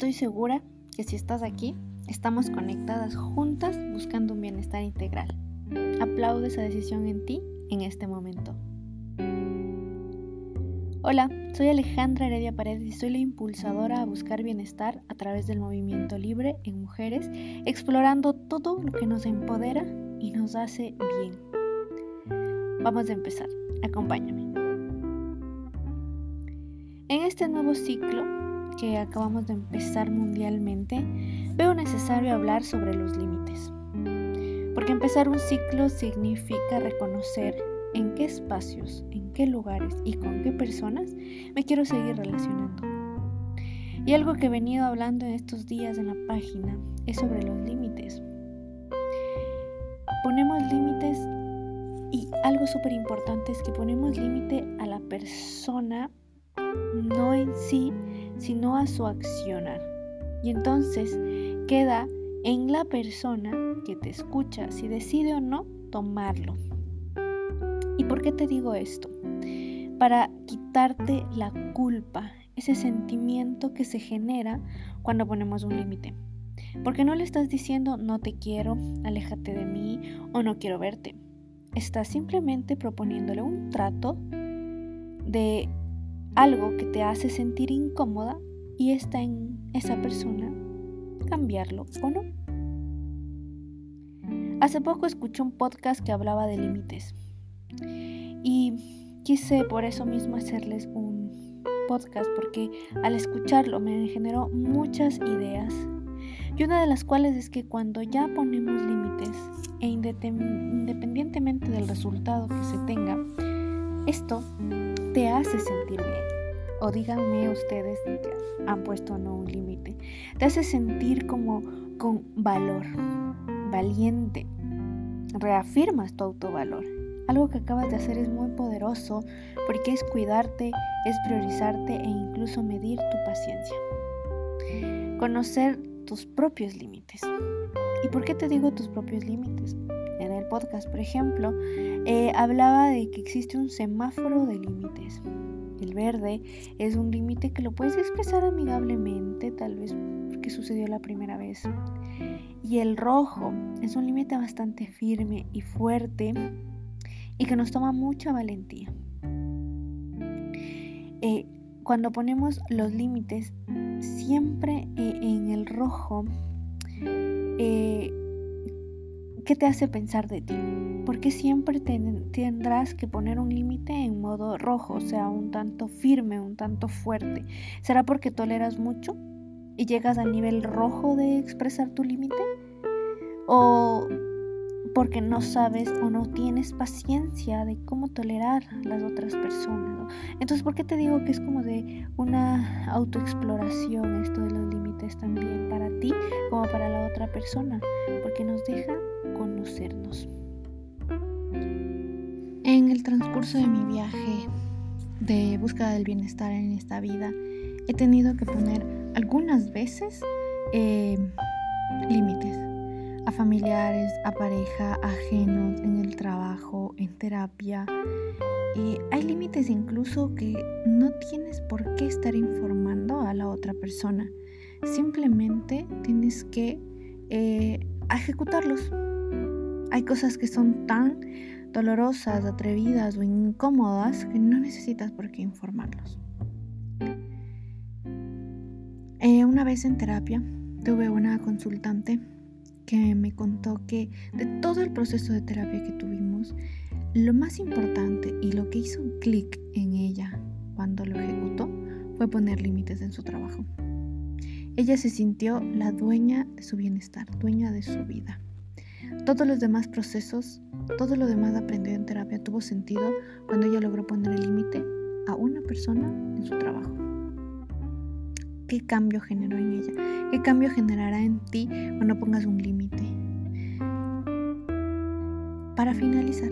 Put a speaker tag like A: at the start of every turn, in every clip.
A: Estoy segura que si estás aquí, estamos conectadas juntas buscando un bienestar integral. Aplaudo esa decisión en ti en este momento. Hola, soy Alejandra Heredia Paredes y soy la impulsadora a buscar bienestar a través del movimiento libre en mujeres, explorando todo lo que nos empodera y nos hace bien. Vamos a empezar, acompáñame. En este nuevo ciclo que acabamos de empezar mundialmente, veo necesario hablar sobre los límites. Porque empezar un ciclo significa reconocer en qué espacios, en qué lugares y con qué personas me quiero seguir relacionando. Y algo que he venido hablando en estos días en la página es sobre los límites. Ponemos límites y algo súper importante es que ponemos límite a la persona, no en sí, sino a su accionar. Y entonces queda en la persona que te escucha si decide o no tomarlo. ¿Y por qué te digo esto? Para quitarte la culpa, ese sentimiento que se genera cuando ponemos un límite. Porque no le estás diciendo no te quiero, aléjate de mí o no quiero verte. Estás simplemente proponiéndole un trato de algo que te hace sentir incómoda y está en esa persona cambiarlo o no. Hace poco escuché un podcast que hablaba de límites y quise por eso mismo hacerles un podcast porque al escucharlo me generó muchas ideas. Y una de las cuales es que cuando ya ponemos límites e independientemente del resultado que se tenga, esto te hace sentir bien. O díganme ustedes que han puesto no un límite. Te hace sentir como con valor, valiente. Reafirmas tu autovalor algo que acabas de hacer es muy poderoso porque es cuidarte, es priorizarte e incluso medir tu paciencia. Conocer tus propios límites. ¿Y por qué te digo tus propios límites? Podcast, por ejemplo, eh, hablaba de que existe un semáforo de límites. El verde es un límite que lo puedes expresar amigablemente, tal vez porque sucedió la primera vez. Y el rojo es un límite bastante firme y fuerte y que nos toma mucha valentía. Eh, cuando ponemos los límites, siempre eh, en el rojo, ¿qué te hace pensar de ti? Porque siempre tendrás que poner un límite en modo rojo, o sea, un tanto firme, un tanto fuerte. ¿Será porque toleras mucho y llegas al nivel rojo de expresar tu límite? ¿O porque no sabes o no tienes paciencia de cómo tolerar a las otras personas. Entonces, ¿por qué te digo que es como de una autoexploración esto de los límites también para ti como para la otra persona? Porque nos deja conocernos. En el transcurso de mi viaje de búsqueda del bienestar en esta vida, he tenido que poner algunas veces eh, límites a familiares, a pareja, ajenos, en el trabajo, en terapia. Hay límites incluso que no tienes por qué estar informando a la otra persona. Simplemente tienes que eh, ejecutarlos. Hay cosas que son tan dolorosas, atrevidas o incómodas que no necesitas por qué informarlos. Eh, una vez en terapia tuve una consultante que me contó que de todo el proceso de terapia que tuvimos, lo más importante y lo que hizo un clic en ella cuando lo ejecutó fue poner límites en su trabajo. Ella se sintió la dueña de su bienestar, dueña de su vida. Todos los demás procesos, todo lo demás aprendido en terapia tuvo sentido cuando ella logró poner el límite a una persona en su trabajo. ¿Qué cambio generó en ella? ¿Qué cambio generará en ti cuando pongas un límite? Para finalizar,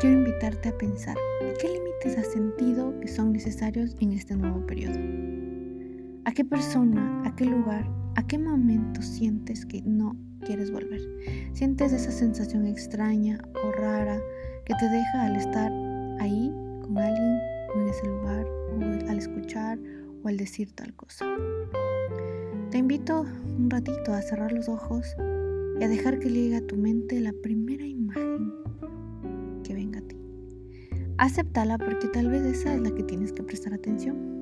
A: quiero invitarte a pensar qué límites has sentido que son necesarios en este nuevo periodo. ¿A qué persona, a qué lugar, a qué momento sientes que no quieres volver? ¿Sientes esa sensación extraña o rara que te deja al estar ahí con alguien o en ese lugar o al escuchar o al decir tal cosa. Te invito un ratito a cerrar los ojos y a dejar que llegue a tu mente la primera imagen que venga a ti. Acéptala porque tal vez esa es la que tienes que prestar atención.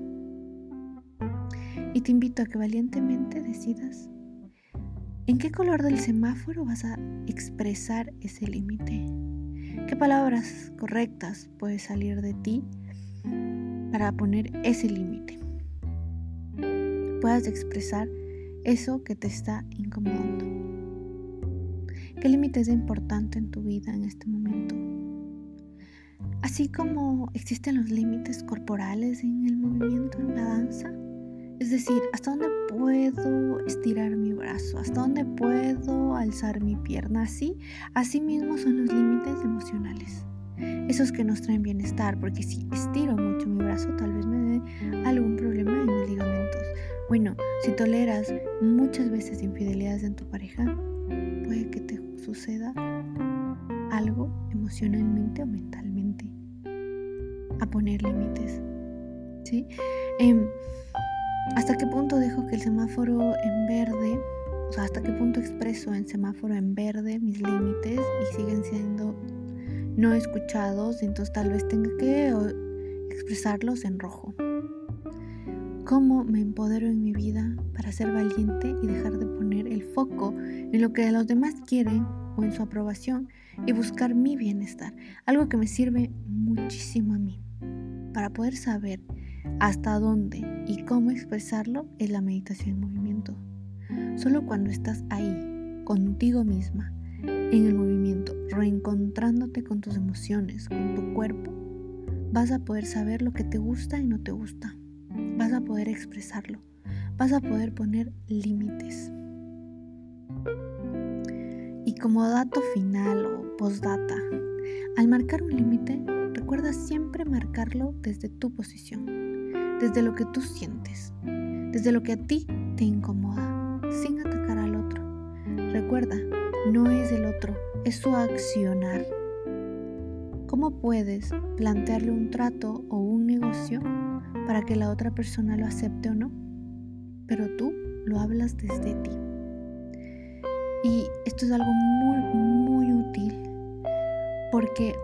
A: Y te invito a que valientemente decidas en qué color del semáforo vas a expresar ese límite. ¿Qué palabras correctas puedes salir de ti para poner ese límite? Puedas expresar eso que te está incomodando. ¿Qué límite es importante en tu vida en este momento? Así como existen los límites corporales en el movimiento, en la danza, es decir, hasta dónde puedo estirar mi brazo, hasta dónde puedo alzar mi pierna, así, así mismo son los límites emocionales. Esos que nos traen bienestar, porque si estiro mucho mi brazo, tal vez me dé algún problema en mis ligamentos. Bueno, si toleras muchas veces infidelidades en tu pareja, puede que te suceda algo emocionalmente o mentalmente. A poner límites. ¿Sí? Em, ¿Hasta qué punto dejo que el semáforo en verde, o sea, hasta qué punto expreso en semáforo en verde mis límites y siguen siendo no escuchados? Entonces tal vez tenga que expresarlos en rojo. ¿Cómo me empodero en mi vida para ser valiente y dejar de poner el foco en lo que los demás quieren o en su aprobación y buscar mi bienestar? Algo que me sirve muchísimo a mí para poder saber hasta dónde y cómo expresarlo es la meditación en movimiento. Solo cuando estás ahí, contigo misma, en el movimiento, reencontrándote con tus emociones, con tu cuerpo, vas a poder saber lo que te gusta y no te gusta vas a poder expresarlo, vas a poder poner límites. Y como dato final o postdata, al marcar un límite, recuerda siempre marcarlo desde tu posición, desde lo que tú sientes, desde lo que a ti te incomoda, sin atacar al otro. Recuerda, no es el otro, es su accionar. ¿Cómo puedes plantearle un trato o un negocio para que la otra persona lo acepte o no, pero tú lo hablas desde ti. Y esto es algo muy, muy útil porque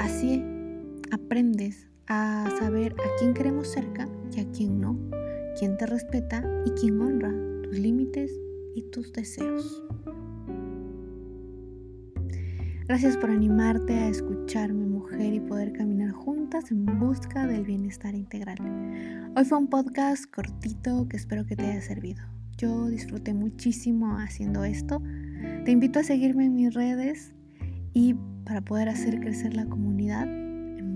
A: así aprendes a saber a quién queremos cerca y a quién no, quién te respeta y quién honra tus límites y tus deseos. Gracias por animarte a escucharme, mujer, y poder caminar juntas en busca del bienestar integral. Hoy fue un podcast cortito que espero que te haya servido. Yo disfruté muchísimo haciendo esto. Te invito a seguirme en mis redes y para poder hacer crecer la comunidad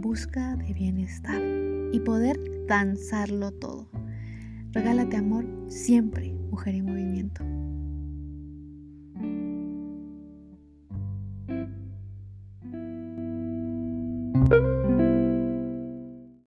A: busca de bienestar y poder danzarlo todo. Regálate amor siempre, mujer en movimiento.